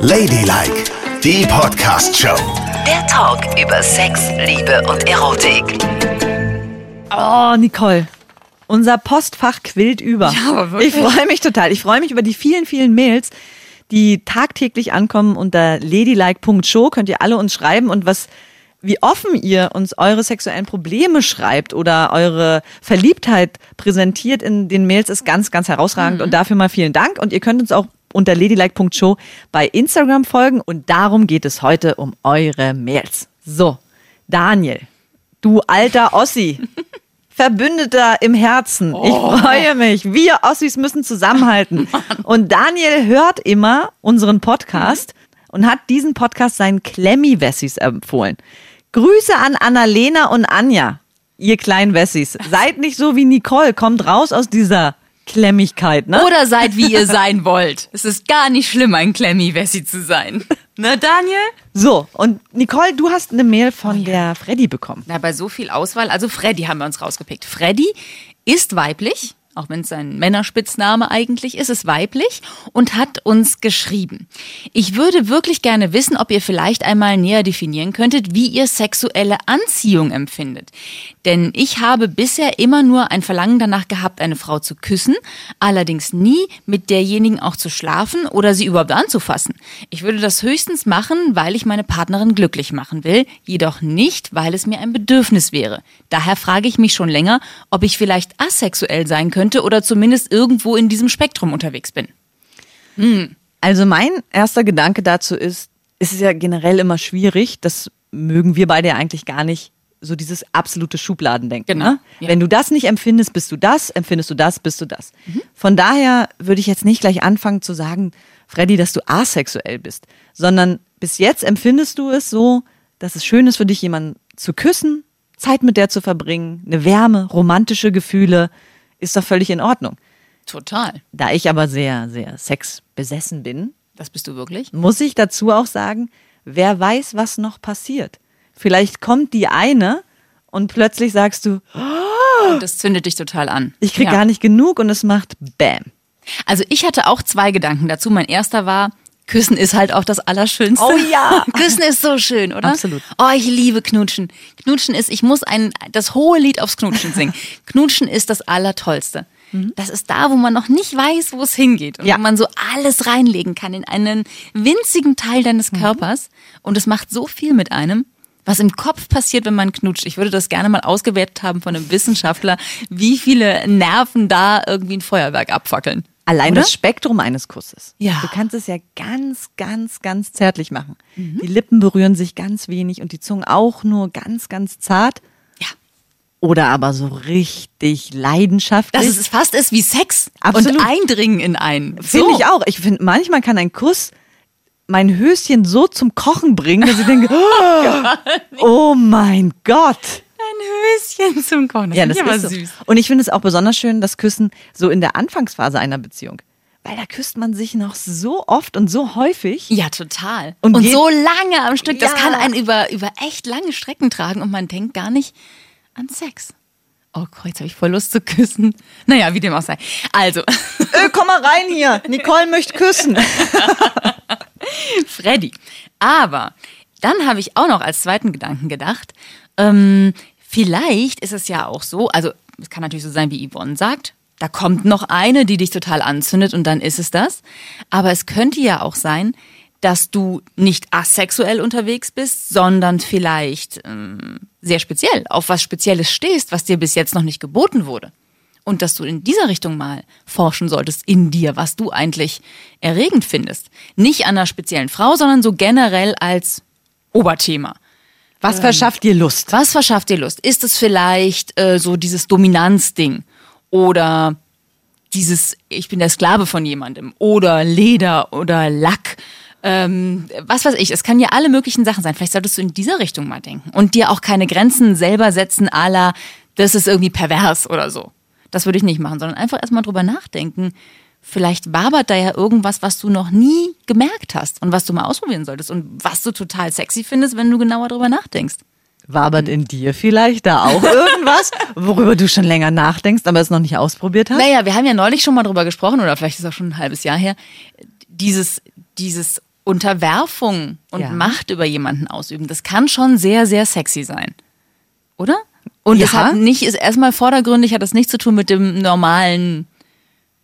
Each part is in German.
Ladylike, die Podcast-Show. Der Talk über Sex, Liebe und Erotik. Oh, Nicole. Unser Postfach quillt über. Ja, aber wirklich. ich freue mich total. Ich freue mich über die vielen, vielen Mails, die tagtäglich ankommen unter ladylike.show. Könnt ihr alle uns schreiben und was, wie offen ihr uns eure sexuellen Probleme schreibt oder eure Verliebtheit präsentiert in den Mails ist ganz, ganz herausragend. Und dafür mal vielen Dank. Und ihr könnt uns auch unter ladylike.show bei Instagram folgen. Und darum geht es heute um eure Mails. So, Daniel, du alter Ossi. Verbündeter im Herzen. Ich freue mich. Wir Ossis müssen zusammenhalten. Und Daniel hört immer unseren Podcast und hat diesen Podcast seinen Klemmi-Wessis empfohlen. Grüße an Annalena und Anja, ihr kleinen Wessis. Seid nicht so wie Nicole, kommt raus aus dieser Klemmigkeit, ne? Oder seid wie ihr sein wollt. Es ist gar nicht schlimm, ein Klemmi-Wessi zu sein. Ne, Daniel? So, und Nicole, du hast eine Mail von der Freddy bekommen. Na, bei so viel Auswahl, also Freddy haben wir uns rausgepickt. Freddy ist weiblich, auch wenn es ein Männerspitzname eigentlich ist, ist weiblich und hat uns geschrieben. Ich würde wirklich gerne wissen, ob ihr vielleicht einmal näher definieren könntet, wie ihr sexuelle Anziehung empfindet. Denn ich habe bisher immer nur ein Verlangen danach gehabt, eine Frau zu küssen, allerdings nie mit derjenigen auch zu schlafen oder sie überhaupt anzufassen. Ich würde das höchstens machen, weil ich meine Partnerin glücklich machen will, jedoch nicht, weil es mir ein Bedürfnis wäre. Daher frage ich mich schon länger, ob ich vielleicht asexuell sein könnte oder zumindest irgendwo in diesem Spektrum unterwegs bin. Also mein erster Gedanke dazu ist, es ist ja generell immer schwierig, das mögen wir beide ja eigentlich gar nicht, so dieses absolute Schubladendenken. Genau, Ne? ja. Wenn du das nicht empfindest, bist du das, empfindest du das, bist du das. Von daher würde ich jetzt nicht gleich anfangen zu sagen, Freddy, dass du asexuell bist, sondern bis jetzt empfindest du es so, dass es schön ist für dich, jemanden zu küssen, Zeit mit der zu verbringen, eine Wärme, romantische Gefühle, ist doch völlig in Ordnung. Total. Da ich aber sehr, sehr sexbesessen bin, Das bist du wirklich? muss ich dazu auch sagen, wer weiß, was noch passiert. Vielleicht kommt die eine und plötzlich sagst du, Und das zündet dich total an. ich krieg Ja. gar nicht genug und es macht Bam. Also ich hatte auch zwei Gedanken dazu. Mein erster war, Küssen ist halt auch das Allerschönste. Oh ja. Küssen ist so schön, oder? Absolut. Oh, ich liebe Knutschen. Knutschen ist, ich muss ein, das hohe Lied aufs Knutschen singen. Knutschen ist das Allertollste. Das ist da, wo man noch nicht weiß, wo es hingeht. Und Mhm. Ja. wo man so alles reinlegen kann in einen winzigen Teil deines Mhm. Körpers. Und es macht so viel mit einem. Was im Kopf passiert, wenn man knutscht. Ich würde das gerne mal ausgewertet haben von einem Wissenschaftler, wie viele Nerven da irgendwie ein Feuerwerk abfackeln. Allein Oder? das Spektrum eines Kusses. Ja. Du kannst es ja ganz, ganz, ganz zärtlich machen. Die Lippen berühren sich ganz wenig und die Zunge auch nur ganz, ganz zart. Ja. Oder aber so richtig leidenschaftlich. Dass es fast ist wie Sex Absolut. und Eindringen in einen. Finde ich auch. Ich finde, manchmal kann ein Kuss mein Höschen so zum Kochen bringen, dass ich denke, oh, oh mein Gott. Ein Höschen zum Kochen. Das Ja, das ist so. süß. Und ich finde es auch besonders schön, das Küssen so in der Anfangsphase einer Beziehung. Weil da küsst man sich noch so oft und so häufig. Ja, total. Und Und, so lange am Stück. Das Ja. kann einen über, über echt lange Strecken tragen und man denkt gar nicht an Sex. Oh Gott, jetzt habe ich voll Lust zu küssen. Naja, wie dem auch sei. Also, Äh, komm mal rein hier. Nicole möchte küssen. Freddy. Aber dann habe ich auch noch als zweiten Gedanken gedacht, ähm, vielleicht ist es ja auch so, also es kann natürlich so sein, wie Yvonne sagt, da kommt noch eine, die dich total anzündet und dann ist es das. Aber es könnte ja auch sein, dass du nicht asexuell unterwegs bist, sondern vielleicht ähm, sehr speziell auf was Spezielles stehst, was dir bis jetzt noch nicht geboten wurde. Und dass du in dieser Richtung mal forschen solltest in dir, was du eigentlich erregend findest. Nicht an einer speziellen Frau, sondern so generell als Oberthema. Was verschafft dir Lust? Was verschafft dir Lust? Ist es vielleicht äh, so dieses Dominanzding oder dieses ich bin der Sklave von jemandem oder Leder oder Lack? Ähm, was weiß ich, es kann ja alle möglichen Sachen sein. Vielleicht solltest du in dieser Richtung mal denken und dir auch keine Grenzen selber setzen, à la, das ist irgendwie pervers oder so. Das würde ich nicht machen, sondern einfach erstmal drüber nachdenken. Vielleicht wabert da ja irgendwas, was du noch nie gemerkt hast und was du mal ausprobieren solltest und was du total sexy findest, wenn du genauer drüber nachdenkst. Wabert in dir vielleicht da auch irgendwas, worüber du schon länger nachdenkst, aber es noch nicht ausprobiert hast? Naja, wir haben ja neulich schon mal drüber gesprochen, oder vielleicht ist es auch schon ein halbes Jahr her, dieses dieses Unterwerfung und Ja. Macht über jemanden ausüben, das kann schon sehr, sehr sexy sein. Oder? Und es Ja. hat nicht, ist erstmal vordergründig, hat das nichts zu tun mit dem normalen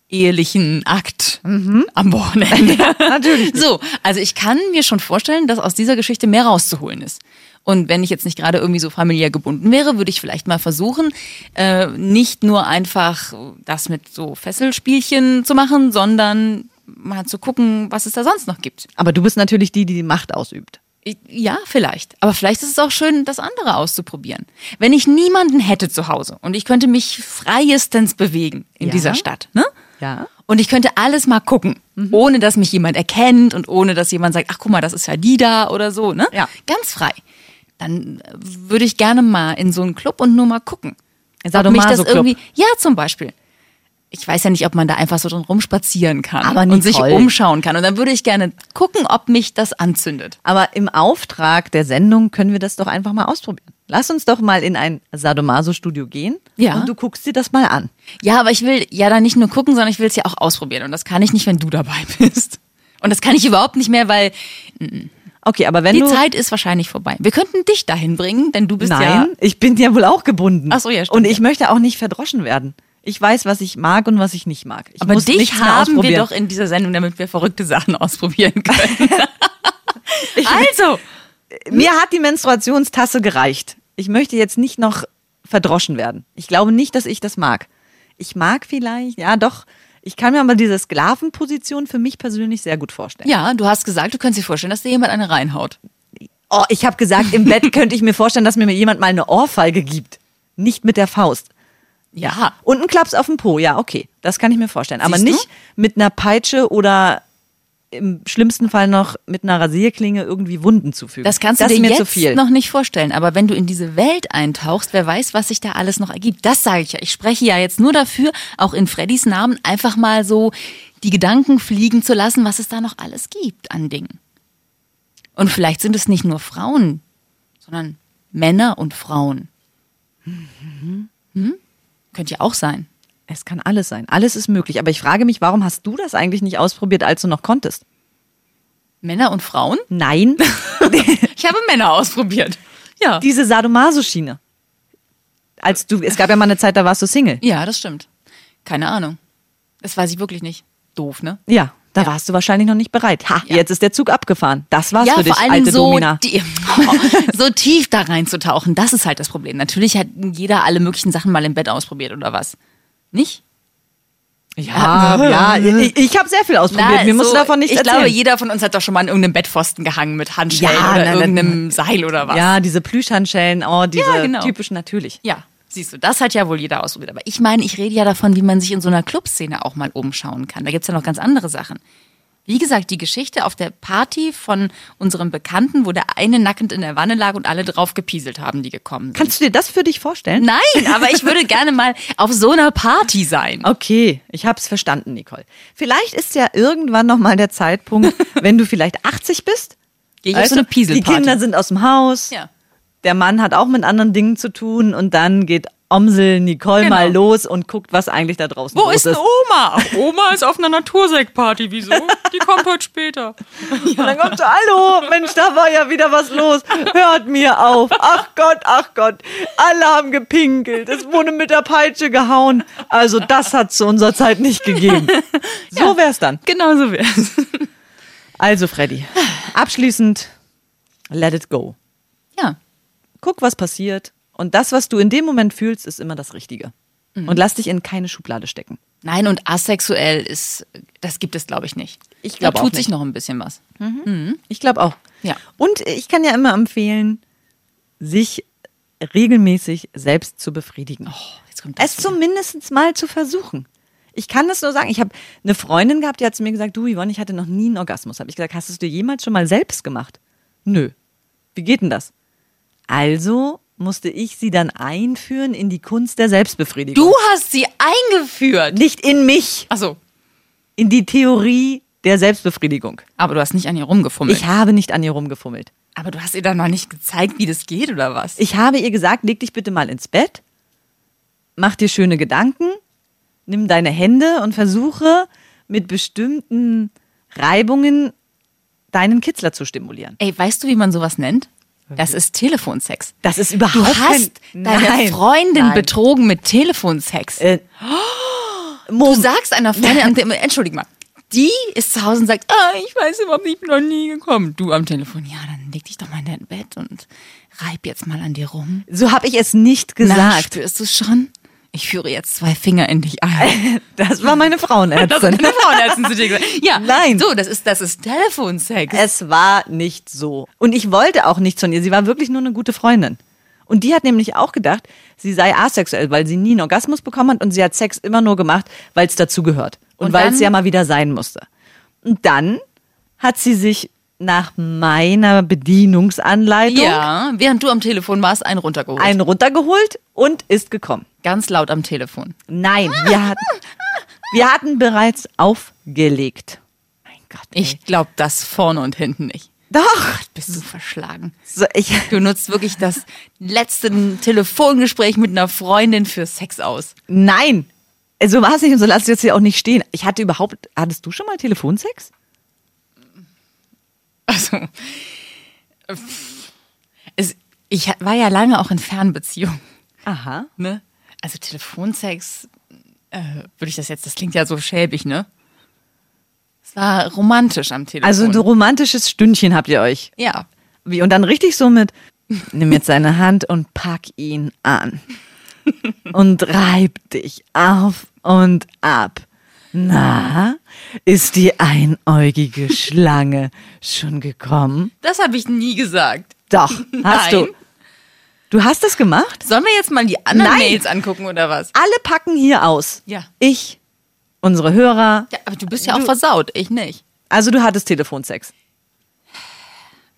ehelichen Akt am Wochenende. natürlich nicht. So, also ich kann mir schon vorstellen, dass aus dieser Geschichte mehr rauszuholen ist. Und wenn ich jetzt nicht gerade irgendwie so familiär gebunden wäre, würde ich vielleicht mal versuchen, äh, nicht nur einfach das mit so Fesselspielchen zu machen, sondern mal zu gucken, was es da sonst noch gibt. Aber du bist natürlich die, die die Macht ausübt. Ja, vielleicht. Aber vielleicht ist es auch schön, das andere auszuprobieren. Wenn ich niemanden hätte zu Hause und ich könnte mich freiestens bewegen in Ja. dieser Stadt, ne? Ja. Und ich könnte alles mal gucken, ohne dass mich jemand erkennt und ohne dass jemand sagt, ach guck mal, das ist ja die da oder so, ne? Ja. Ganz frei. Dann äh, würde ich gerne mal in so einen Club und nur mal gucken. Ob mich das irgendwie, ja, zum Beispiel. Ich weiß ja nicht, ob man da einfach so drin rumspazieren kann Aber und sich umschauen kann. Und dann würde ich gerne gucken, ob mich das anzündet. Aber im Auftrag der Sendung können wir das doch einfach mal ausprobieren. Lass uns doch mal in ein Sadomaso-Studio gehen Ja. und du guckst dir das mal an. Ja, aber ich will ja da nicht nur gucken, sondern ich will es ja auch ausprobieren. Und das kann ich nicht, wenn du dabei bist. Und das kann ich überhaupt nicht mehr, weil Okay, aber wenn die du... Zeit ist wahrscheinlich vorbei. Wir könnten dich dahin bringen, denn du bist ja. Nein, ich bin ja wohl auch gebunden. Ach so, ja, stimmt, Und ich ja. möchte auch nicht verdroschen werden. Ich weiß, was ich mag und was ich nicht mag. Ich Aber dich haben wir doch in dieser Sendung, damit wir verrückte Sachen ausprobieren können. also, Mir hat die Menstruationstasse gereicht. Ich möchte jetzt nicht noch verdroschen werden. Ich glaube nicht, dass ich das mag. Ich mag vielleicht, ja doch, ich kann mir aber diese Sklavenposition für mich persönlich sehr gut vorstellen. ja, du hast gesagt, du könntest dir vorstellen, dass dir jemand eine reinhaut. Oh, ich habe gesagt, im Bett könnte ich mir vorstellen, dass mir jemand mal eine Ohrfeige gibt. Nicht mit der Faust. Ja. Und ein Klaps auf den Po, ja, okay. Das kann ich mir vorstellen. Aber Siehst du? nicht mit einer Peitsche oder im schlimmsten Fall noch mit einer Rasierklinge irgendwie Wunden zufügen. Das kannst du das dir jetzt zu viel. noch nicht vorstellen. Aber wenn du in diese Welt eintauchst, wer weiß, was sich da alles noch ergibt. Das sage ich ja. Ich spreche ja jetzt nur dafür, auch in Freddys Namen einfach mal so die Gedanken fliegen zu lassen, was es da noch alles gibt an Dingen. Und vielleicht sind es nicht nur Frauen, sondern Männer und Frauen. Hm? Könnte ja auch sein. Es kann alles sein. Alles ist möglich. Aber ich frage mich, warum hast du das eigentlich nicht ausprobiert, als du noch konntest? Männer und Frauen? Nein. Ich habe Männer ausprobiert. Ja. Diese Sadomaso-Schiene. Als du, es gab ja mal eine Zeit, da warst du Single. Ja, das stimmt. Keine Ahnung. Das weiß ich wirklich nicht. Doof, ne? Ja, da warst du wahrscheinlich noch nicht bereit. Ha, Ja. jetzt ist der Zug abgefahren. Das war's ja, für dich, vor allen alte so, Domina. die, so tief da reinzutauchen, das ist halt das Problem. Natürlich hat jeder alle möglichen Sachen mal im Bett ausprobiert oder was. Nicht? Ja, ja, ich, ich habe sehr viel ausprobiert. Na, Mir musst so, du davon nichts Ich erzählen. glaube, jeder von uns hat doch schon mal an irgendeinem Bettpfosten gehangen mit Handschellen Ja, oder na, na, irgendeinem Seil oder was. Ja, diese Plüschhandschellen, oh, diese Ja, genau. typischen natürlich. Ja, siehst du, das hat ja wohl jeder ausprobiert. Aber ich meine, ich rede ja davon, wie man sich in so einer Clubszene auch mal umschauen kann. Da gibt's ja noch ganz andere Sachen. Wie gesagt, die Geschichte auf der Party von unserem Bekannten, wo der eine nackend in der Wanne lag und alle drauf gepieselt haben, die gekommen sind. Kannst du dir das für dich vorstellen? Nein, aber ich würde gerne mal auf so einer Party sein. Okay, ich hab's verstanden, Nicole. Vielleicht ist ja irgendwann noch mal der Zeitpunkt, wenn du vielleicht 80 bist. Gehe ich auf so eine Pieselparty. Die Kinder sind aus dem Haus. Ja. Der Mann hat auch mit anderen Dingen zu tun und dann geht Omsel Nicole Genau. mal los und guckt, was eigentlich da draußen Wo los ist denn Oma? Ach, Oma ist auf einer Natursektparty. Wieso? Die kommt heute später. Und dann kommt so, hallo, Mensch, da war ja wieder was los. Hört mir auf. Ach Gott, ach Gott. Alle haben gepinkelt. Es wurde mit der Peitsche gehauen. Also das hat zu unserer Zeit nicht gegeben. So wär's dann. Genau so wär's. Also Freddy, abschließend, let it go. Ja. Guck, was passiert. Und das, was du in dem Moment fühlst, ist immer das Richtige. Mhm. Und lass dich in keine Schublade stecken. Nein, und asexuell ist, das gibt es, glaube ich, nicht. Ich glaub da auch tut sich noch ein bisschen was. Ich glaube auch. Ja. Und ich kann ja immer empfehlen, sich regelmäßig selbst zu befriedigen. Oh, es zumindest mal zu versuchen. Ich kann das nur sagen. Ich habe eine Freundin gehabt, die hat zu mir gesagt, du Yvonne, ich hatte noch nie einen Orgasmus. Habe ich gesagt, hast du es dir jemals schon mal selbst gemacht? Nö. Wie geht denn das? Also musste ich sie dann einführen in die Kunst der Selbstbefriedigung. Du hast sie eingeführt. Nicht in mich, Achso. in die Theorie der Selbstbefriedigung. Aber du hast nicht an ihr rumgefummelt. Ich habe nicht an ihr rumgefummelt. Aber du hast ihr dann noch nicht gezeigt, wie das geht, oder was? Ich habe ihr gesagt, leg dich bitte mal ins Bett, mach dir schöne Gedanken, nimm deine Hände und versuche mit bestimmten Reibungen deinen Kitzler zu stimulieren. Ey, weißt du, wie man sowas nennt? Das ist Telefonsex. Das ist überhaupt Du hast kein, deine Nein, Freundin nein. betrogen mit Telefonsex. Äh, Du Mom, sagst einer Freundin, am Te- entschuldig mal, die ist zu Hause und sagt, ah, ich weiß überhaupt nicht, ich bin noch nie gekommen. Du am Telefon, ja, dann leg dich doch mal in dein Bett und reib jetzt mal an dir rum. so habe ich es nicht Na, gesagt. spürst du es schon? Ich führe jetzt zwei Finger in dich ein. Das war meine Das hat Frauenärztin. eine Frauenärztin zu dir gesagt. Ja, Nein. So, das ist, das ist Telefonsex. Es war nicht so. Und ich wollte auch nichts von ihr. Sie war wirklich nur eine gute Freundin. Und die hat nämlich auch gedacht, sie sei asexuell, weil sie nie einen Orgasmus bekommen hat und sie hat Sex immer nur gemacht, weil es dazu gehört. Und, Und weil es ja mal wieder sein musste. Und dann hat sie sich nach meiner Bedienungsanleitung Ja, während du am Telefon warst, einen runtergeholt. einen runtergeholt und ist gekommen. Ganz laut am Telefon. Nein, wir hatten, wir hatten bereits aufgelegt. Mein Gott. Ey. Ich glaube das vorne und hinten nicht. Doch. Bist du verschlagen. So, ich, Du nutzt wirklich das letzte Telefongespräch mit einer Freundin für Sex aus. Nein. So war es nicht und so lass es jetzt hier auch nicht stehen. Ich hatte überhaupt, hattest du schon mal Telefonsex? Also, es, ich war ja lange auch in Fernbeziehung. Aha. Ne? Also Telefonsex, äh, würde ich das jetzt, das klingt ja so schäbig, ne? Es war romantisch am Telefon. Also ein romantisches Stündchen habt ihr euch. ja. Wie, und dann richtig so mit, nimm jetzt seine Hand und pack ihn an. Und reib dich auf und ab. Na, ist die einäugige Schlange schon gekommen? Das habe ich nie gesagt. Doch, hast Nein. du. Du hast das gemacht? Sollen wir jetzt mal die anderen Nein. Mails angucken oder was? Alle packen hier aus. Ja. Ich, unsere Hörer. Ja, aber du bist ja auch versaut, ich nicht. Also du hattest Telefonsex.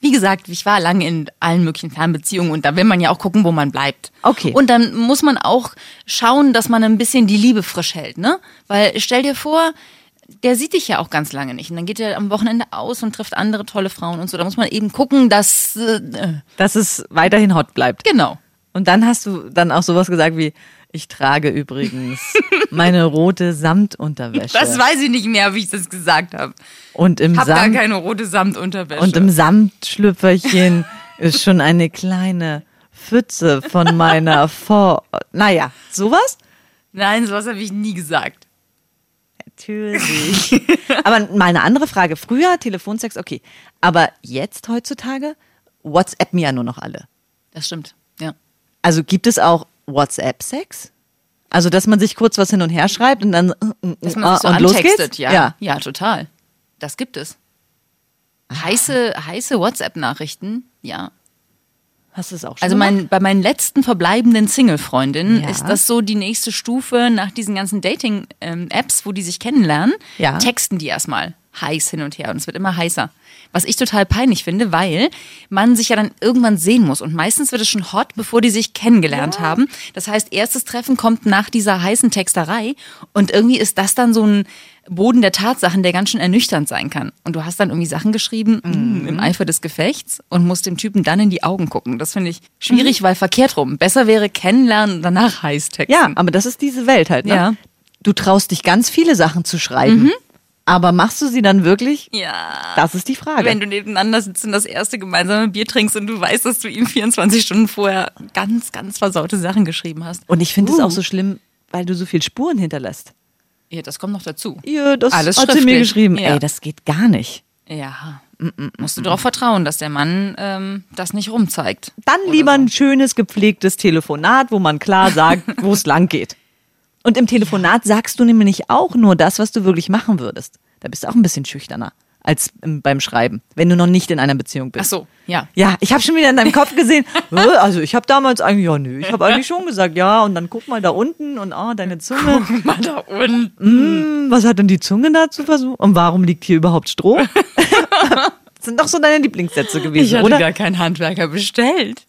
Wie gesagt, ich war lange in allen möglichen Fernbeziehungen und da will man ja auch gucken, wo man bleibt. Okay. Und dann muss man auch schauen, dass man ein bisschen die Liebe frisch hält, ne? Weil stell dir vor, der sieht dich ja auch ganz lange nicht. Und dann geht er am Wochenende aus und trifft andere tolle Frauen und so. Da muss man eben gucken, dass. Äh, Dass es weiterhin hot bleibt. genau. Und dann hast du dann auch sowas gesagt wie, ich trage übrigens meine rote Samtunterwäsche. Das weiß ich nicht mehr, wie ich das gesagt habe. und im, Hab gar Samt, keine rote Samtunterwäsche. und im Samtschlüpferchen ist schon eine kleine Pfütze von meiner Vor... Naja, sowas? Nein, sowas habe ich nie gesagt. Natürlich. Aber mal eine andere Frage. Früher Telefonsex, okay. Aber jetzt heutzutage WhatsApp mir ja nur noch alle. Das stimmt. Ja. Also gibt es auch WhatsApp-Sex? Also, dass man sich kurz was hin und her schreibt und dann Dass man ah, sich so und los geht's? ja. ja. Ja, total. Das gibt es. Heiße, heiße WhatsApp-Nachrichten, ja. Hast du es auch schon Also mein, bei meinen letzten verbleibenden Single-Freundinnen Ja. ist das so die nächste Stufe nach diesen ganzen Dating-Apps, wo die sich kennenlernen. Ja. Texten die erstmal heiß hin und her und es wird immer heißer. Was ich total peinlich finde, weil man sich ja dann irgendwann sehen muss und meistens wird es schon hot, bevor die sich kennengelernt haben. Das heißt, erstes Treffen kommt nach dieser heißen Texterei und irgendwie ist das dann so ein Boden der Tatsachen, der ganz schön ernüchternd sein kann. Und du hast dann irgendwie Sachen geschrieben mm, im Eifer des Gefechts und musst dem Typen dann in die Augen gucken. Das finde ich schwierig, weil verkehrt rum. Besser wäre kennenlernen und danach heiß texten. Ja, aber das ist diese Welt halt, ne? Ja. Du traust dich ganz viele Sachen zu schreiben. Aber machst du sie dann wirklich? ja. Das ist die Frage. Wenn du nebeneinander sitzt und das erste gemeinsame Bier trinkst und du weißt, dass du ihm 24 Stunden vorher ganz, ganz versaute Sachen geschrieben hast. und ich finde es Uh. auch so schlimm, weil du so viel Spuren hinterlässt. Ja, das kommt noch dazu. Ja, das Alles hat sie mir geschrieben. Ja. Ey, das geht gar nicht. Ja. Musst du darauf vertrauen, dass der Mann ähm, das nicht rumzeigt. Dann lieber so. ein schönes, gepflegtes Telefonat, wo man klar sagt, wo es lang geht. Und im Telefonat sagst du nämlich auch nur das, was du wirklich machen würdest. Da bist du auch ein bisschen schüchterner als im, beim Schreiben, wenn du noch nicht in einer Beziehung bist. Ach so, ja. Ja, ich habe schon wieder in deinem Kopf gesehen, also ich habe damals eigentlich, ja nö, ich habe eigentlich schon gesagt, ja, und dann guck mal da unten und ah, deine Zunge. Mal da unten. Hm, was hat denn die Zunge da zu versuchen? Und warum liegt hier überhaupt Stroh? das sind doch so deine Lieblingssätze Ich gewesen, hatte oder? gar keinen Handwerker bestellt.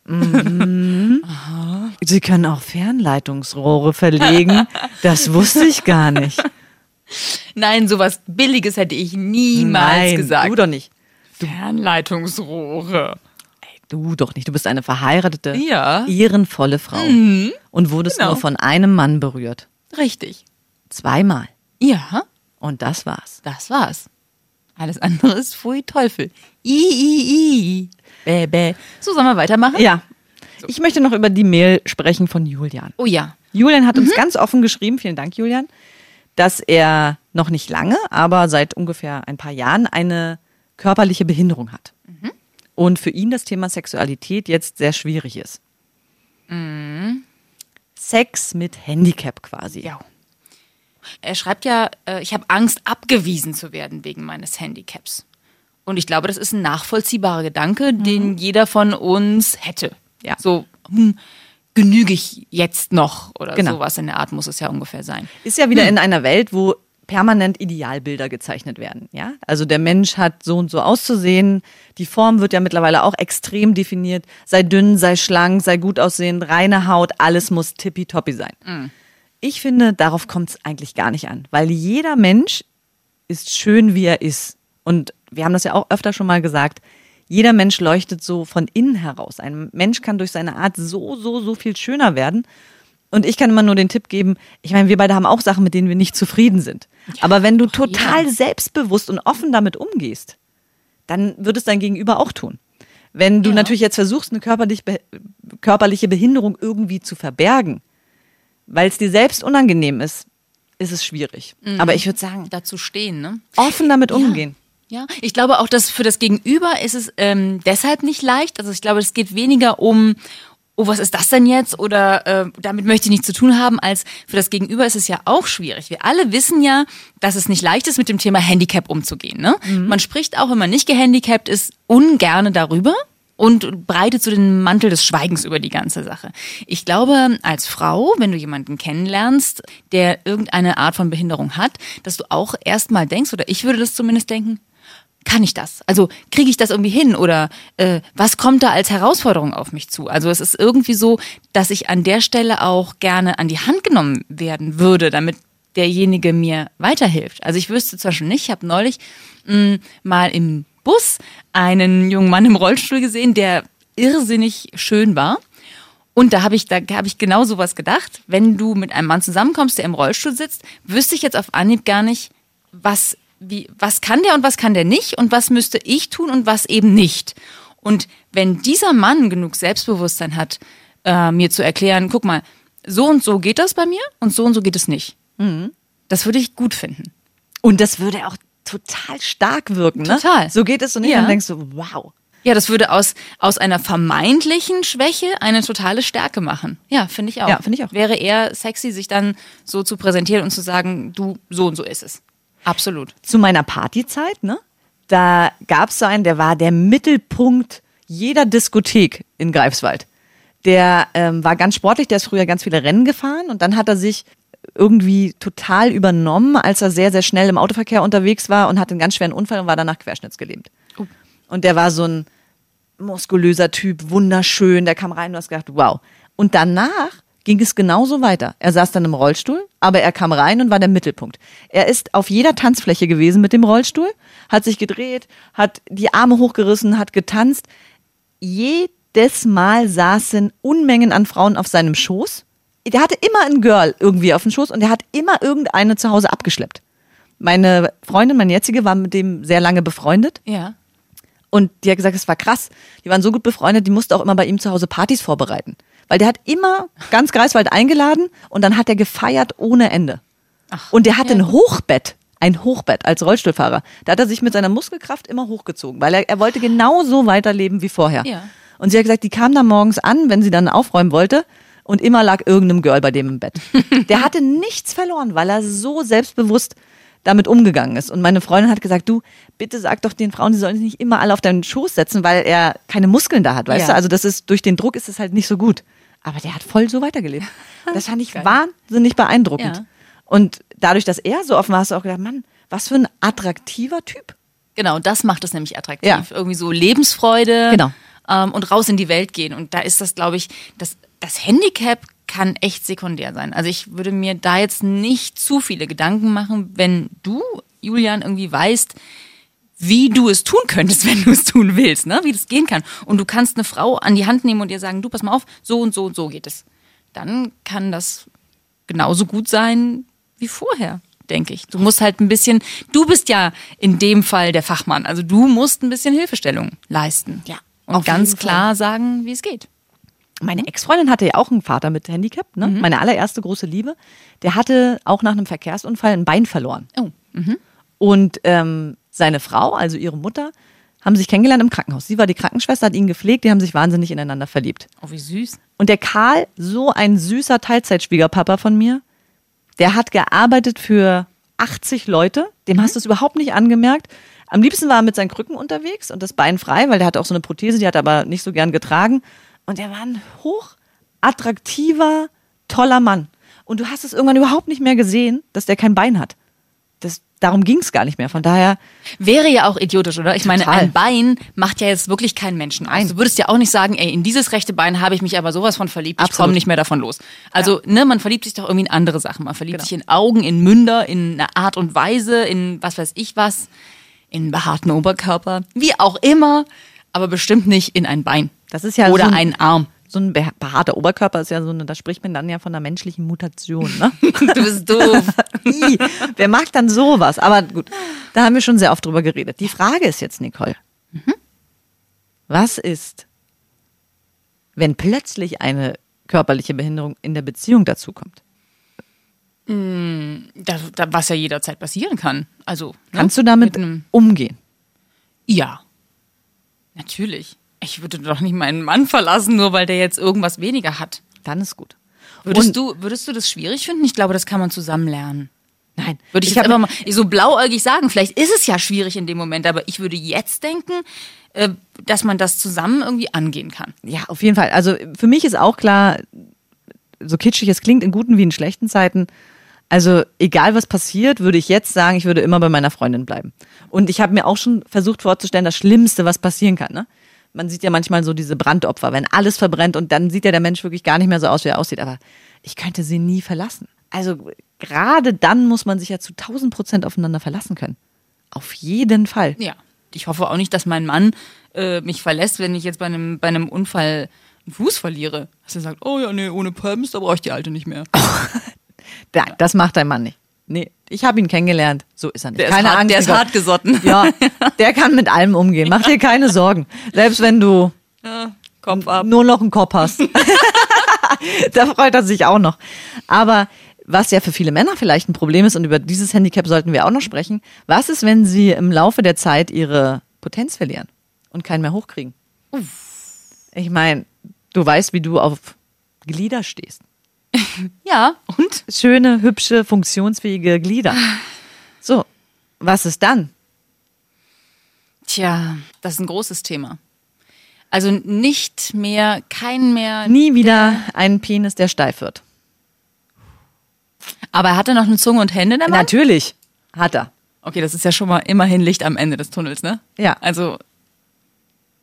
Sie können auch Fernleitungsrohre verlegen. Das wusste ich gar nicht. Nein, sowas Billiges hätte ich niemals Nein, gesagt. du doch nicht. Fernleitungsrohre. Du doch nicht. Du bist eine verheiratete, Ja. ehrenvolle Frau. Und wurdest Genau. nur von einem Mann berührt. Richtig. Zweimal. Ja, Und das war's. das war's. Alles andere ist Pfui Teufel. I, I, I. Bäh, bäh. So, sollen wir weitermachen? Ja. Ich möchte noch über die Mail sprechen von Julian. Oh ja. Julian hat uns ganz offen geschrieben, vielen Dank, Julian, dass er noch nicht lange, aber seit ungefähr ein paar Jahren eine körperliche Behinderung hat. Und für ihn das Thema Sexualität jetzt sehr schwierig ist. Sex mit Handicap quasi. Ja. Er schreibt ja, äh, ich habe Angst, abgewiesen zu werden wegen meines Handicaps. Und ich glaube, das ist ein nachvollziehbarer Gedanke, den jeder von uns hätte. Ja. So, hm, genüge ich jetzt noch oder Genau. sowas in der Art muss es ja ungefähr sein. Ist ja wieder in einer Welt, wo permanent Idealbilder gezeichnet werden. Ja, also der Mensch hat so und so auszusehen. Die Form wird ja mittlerweile auch extrem definiert. Sei dünn, sei schlank, sei gut aussehend, reine Haut, alles muss tippitoppi sein. Ich finde, darauf kommt es eigentlich gar nicht an, weil jeder Mensch ist schön, wie er ist. Und wir haben das ja auch öfter schon mal gesagt. Jeder Mensch leuchtet so von innen heraus. Ein Mensch kann durch seine Art so, so, so viel schöner werden. Und ich kann immer nur den Tipp geben, ich meine, wir beide haben auch Sachen, mit denen wir nicht zufrieden sind. Aber wenn du total jeder. selbstbewusst und offen damit umgehst, dann wird es dein Gegenüber auch tun. Wenn du Ja. natürlich jetzt versuchst, eine körperlich körperliche Behinderung irgendwie zu verbergen, weil es dir selbst unangenehm ist, ist es schwierig. Aber ich würde sagen, Dazu stehen, ne? offen damit umgehen. Ja, ich glaube auch, dass für das Gegenüber ist es ähm, deshalb nicht leicht. Also ich glaube, es geht weniger um, oh, was ist das denn jetzt? Oder äh, damit möchte ich nichts zu tun haben, als für das Gegenüber ist es ja auch schwierig. Wir alle wissen ja, dass es nicht leicht ist, mit dem Thema Handicap umzugehen. Ne? Man spricht auch, wenn man nicht gehandicapt ist, ungerne darüber. Und breitet so den Mantel des Schweigens über die ganze Sache. Ich glaube, als Frau, wenn du jemanden kennenlernst, der irgendeine Art von Behinderung hat, dass du auch erstmal denkst, oder ich würde das zumindest denken, kann ich das? Also kriege ich das irgendwie hin oder äh, was kommt da als Herausforderung auf mich zu? Also es ist irgendwie so, dass ich an der Stelle auch gerne an die Hand genommen werden würde, damit derjenige mir weiterhilft. Also ich wüsste zum Beispiel nicht, ich habe neulich mh, mal im Bus einen jungen Mann im Rollstuhl gesehen, der irrsinnig schön war. Und da habe ich, da habe ich genau sowas gedacht. Wenn du mit einem Mann zusammenkommst, der im Rollstuhl sitzt, wüsste ich jetzt auf Anhieb gar nicht, was, wie, was kann der und was kann der nicht und was müsste ich tun und was eben nicht. Und wenn dieser Mann genug Selbstbewusstsein hat, äh, mir zu erklären, guck mal, so und so geht das bei mir und so und so geht es nicht. Das würde ich gut finden. Und das würde auch total stark wirken. Ne? Total. So geht es und nicht, Ja. dann denkst du, wow. Ja, das würde aus, aus einer vermeintlichen Schwäche eine totale Stärke machen. Ja, finde ich auch. Ja, finde ich auch. Wäre eher sexy, sich dann so zu präsentieren und zu sagen, du, so und so ist es. Absolut. zu meiner Partyzeit, ne? Da gab es so einen, der war der Mittelpunkt jeder Diskothek in Greifswald. Der ähm, war ganz sportlich, der ist früher ganz viele Rennen gefahren und dann hat er sich irgendwie total übernommen, als er sehr, sehr schnell im Autoverkehr unterwegs war und hatte einen ganz schweren Unfall und war danach querschnittsgelähmt. Und der war so ein muskulöser Typ, wunderschön, der kam rein und du hast gedacht, wow. Und danach ging es genauso weiter. Er saß dann im Rollstuhl, aber er kam rein und war der Mittelpunkt. Er ist auf jeder Tanzfläche gewesen mit dem Rollstuhl, hat sich gedreht, hat die Arme hochgerissen, hat getanzt. Jedes Mal saßen Unmengen an Frauen auf seinem Schoß. Der hatte immer ein Girl irgendwie auf dem Schoß und er hat immer irgendeine zu Hause abgeschleppt. Meine Freundin, meine jetzige, war mit dem sehr lange befreundet. Ja. Und die hat gesagt, es war krass. Die waren so gut befreundet, die musste auch immer bei ihm zu Hause Partys vorbereiten. Weil der hat immer ganz Greifswald eingeladen und dann hat er gefeiert ohne Ende. und der hatte ein Hochbett, ein Hochbett als Rollstuhlfahrer. Da hat er sich mit seiner Muskelkraft immer hochgezogen, weil er, er wollte genauso weiterleben wie vorher. Ja. Und sie hat gesagt, die kam dann morgens an, wenn sie dann aufräumen wollte. Und immer lag irgendeinem Girl bei dem im Bett. Der hatte nichts verloren, weil er so selbstbewusst damit umgegangen ist. Und meine Freundin hat gesagt, du, bitte sag doch den Frauen, die sollen sich nicht immer alle auf deinen Schoß setzen, weil er keine Muskeln da hat, weißt Ja. du? Also das ist, durch den Druck ist es halt nicht so gut. Aber der hat voll so weitergelebt. Das fand ich wahnsinnig beeindruckend. Ja. Und dadurch, dass er so offen war, hast du auch gedacht, Mann, was für ein attraktiver Typ. Genau, das macht es nämlich attraktiv. Ja. Irgendwie so Lebensfreude Genau. ähm, und raus in die Welt gehen. Und da ist das, glaube ich, das, das Handicap kann echt sekundär sein. Also ich würde mir da jetzt nicht zu viele Gedanken machen, wenn du, Julian, irgendwie weißt, wie du es tun könntest, wenn du es tun willst, ne? wie das gehen kann. Und du kannst eine Frau an die Hand nehmen und ihr sagen, du pass mal auf, so und so und so geht es. Dann kann das genauso gut sein wie vorher. denke ich. Du musst halt ein bisschen, du bist ja in dem Fall der Fachmann, also du musst ein bisschen Hilfestellung leisten. Ja, Und ganz klar sagen, wie es geht. Meine Ex-Freundin hatte ja auch einen Vater mit Handicap, ne? Meine allererste große Liebe. Der hatte auch nach einem Verkehrsunfall ein Bein verloren. Oh, Und ähm, seine Frau, also ihre Mutter, haben sich kennengelernt im Krankenhaus. Sie war die Krankenschwester, hat ihn gepflegt, die haben sich wahnsinnig ineinander verliebt. oh wie süß. Und der Karl, so ein süßer Teilzeitschwiegerpapa von mir, der hat gearbeitet für 80 Leute. Dem hast du es überhaupt nicht angemerkt. Am liebsten war er mit seinen Krücken unterwegs und das Bein frei, weil der hatte auch so eine Prothese, die hat er aber nicht so gern getragen. Und er war ein hoch attraktiver, toller Mann. Und du hast es irgendwann überhaupt nicht mehr gesehen, dass der kein Bein hat. Das, darum ging es gar nicht mehr. Von daher, Wäre ja auch idiotisch, oder? Ich meine, Total. ein Bein macht ja jetzt wirklich keinen Menschen. Nein. Du würdest ja auch nicht sagen, ey, in dieses rechte Bein habe ich mich aber sowas von verliebt, ich Absolut. komme nicht mehr davon los. Also, ne, man verliebt sich doch irgendwie in andere Sachen. Man verliebt Genau. sich in Augen, in Münder, in eine Art und Weise, in was weiß ich was, in behaarten Oberkörper, wie auch immer, aber bestimmt nicht in ein Bein. das ist ja Oder so ein, einen Arm. So ein beha- behaarter Oberkörper ist ja so eine, da spricht man dann ja von einer menschlichen Mutation. Ne? Du bist doof. Ih, Wer mag dann sowas? Aber gut, da haben wir schon sehr oft drüber geredet. Die Frage ist jetzt, Nicole. Was ist, wenn plötzlich eine körperliche Behinderung in der Beziehung dazukommt? Da, da, was ja jederzeit passieren kann. Also, ne? Kannst du damit umgehen? Ja. Natürlich. Ich würde doch nicht meinen Mann verlassen, nur weil der jetzt irgendwas weniger hat. Dann ist gut. Würdest Und- du, würdest du das schwierig finden? Ich glaube, das kann man zusammen lernen. Nein, Würde ich, ich jetzt einfach mal so blauäugig sagen. Vielleicht ist es ja schwierig in dem Moment, aber ich würde jetzt denken, äh, dass man das zusammen irgendwie angehen kann. Ja, auf jeden Fall. Also für mich ist auch klar, so kitschig es klingt, in guten wie in schlechten Zeiten, also egal was passiert, würde ich jetzt sagen, ich würde immer bei meiner Freundin bleiben. Und ich habe mir auch schon versucht vorzustellen, das Schlimmste, was passieren kann. Ne? Man sieht ja manchmal so diese Brandopfer, wenn alles verbrennt und dann sieht ja der Mensch wirklich gar nicht mehr so aus, wie er aussieht. Aber ich könnte sie nie verlassen. Also gerade dann muss man sich ja zu 1000 Prozent aufeinander verlassen können. Auf jeden Fall. Ja. Ich hoffe auch nicht, dass mein Mann äh, mich verlässt, wenn ich jetzt bei einem, bei einem Unfall einen Fuß verliere. Dass er sagt, oh ja, nee, ohne Pumps, da brauche ich die alte nicht mehr. Da, das macht dein Mann nicht. Nee, ich habe ihn kennengelernt. So ist er nicht. Der ist Keine hart- Angst. der ist hart gesotten. Ja, der kann mit allem umgehen. Mach dir keine Sorgen. Selbst wenn du Kopf ab. nur noch einen Kopf hast. da freut er sich auch noch. Aber was ja für viele Männer vielleicht ein Problem ist, und über dieses Handicap sollten wir auch noch sprechen, was ist, wenn sie im Laufe der Zeit ihre Potenz verlieren und keinen mehr hochkriegen? Ich meine, du weißt, wie du auf Glieder stehst. Ja, und? Schöne, hübsche, funktionsfähige Glieder. So, was ist dann? Tja, das ist ein großes Thema. Also nicht mehr, kein mehr. Nie wieder einen Penis, der steif wird. Aber er hatte noch eine Zunge und Hände, der Mann? Natürlich hat er. Okay, das ist ja schon mal immerhin Licht am Ende des Tunnels, ne? Ja. Also,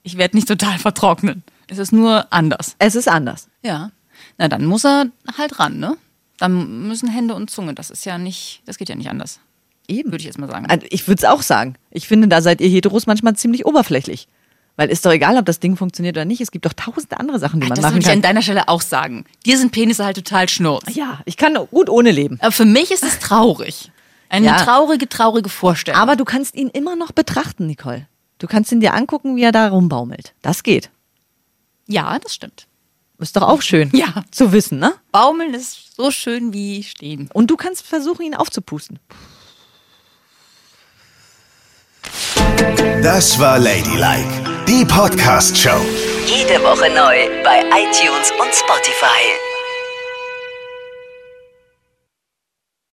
ich werde nicht total vertrocknen. Es ist nur anders. Es ist anders. Ja. Na, dann muss er halt ran, ne? Dann müssen Hände und Zunge. Das ist ja nicht, das geht ja nicht anders. Eben. Würde ich jetzt mal sagen. Also ich würde es auch sagen. Ich finde, da seid ihr Heteros manchmal ziemlich oberflächlich. Weil ist doch egal, ob das Ding funktioniert oder nicht. Es gibt doch tausende andere Sachen, die man das machen würde ich an kann. deiner Stelle auch sagen. Dir sind Penisse halt total schnurz. Ja, ich kann gut ohne leben. Aber für mich ist es traurig. Eine Ja. traurige, traurige Vorstellung. Aber du kannst ihn immer noch betrachten, Nicole. Du kannst ihn dir angucken, wie er da rumbaumelt. Das geht. ja, das stimmt. Ist doch auch schön Ja. zu wissen, ne? Baumeln ist so schön wie stehen. Und du kannst versuchen, ihn aufzupusten. Das war Ladylike, die Podcast-Show. Jede Woche neu bei iTunes und Spotify.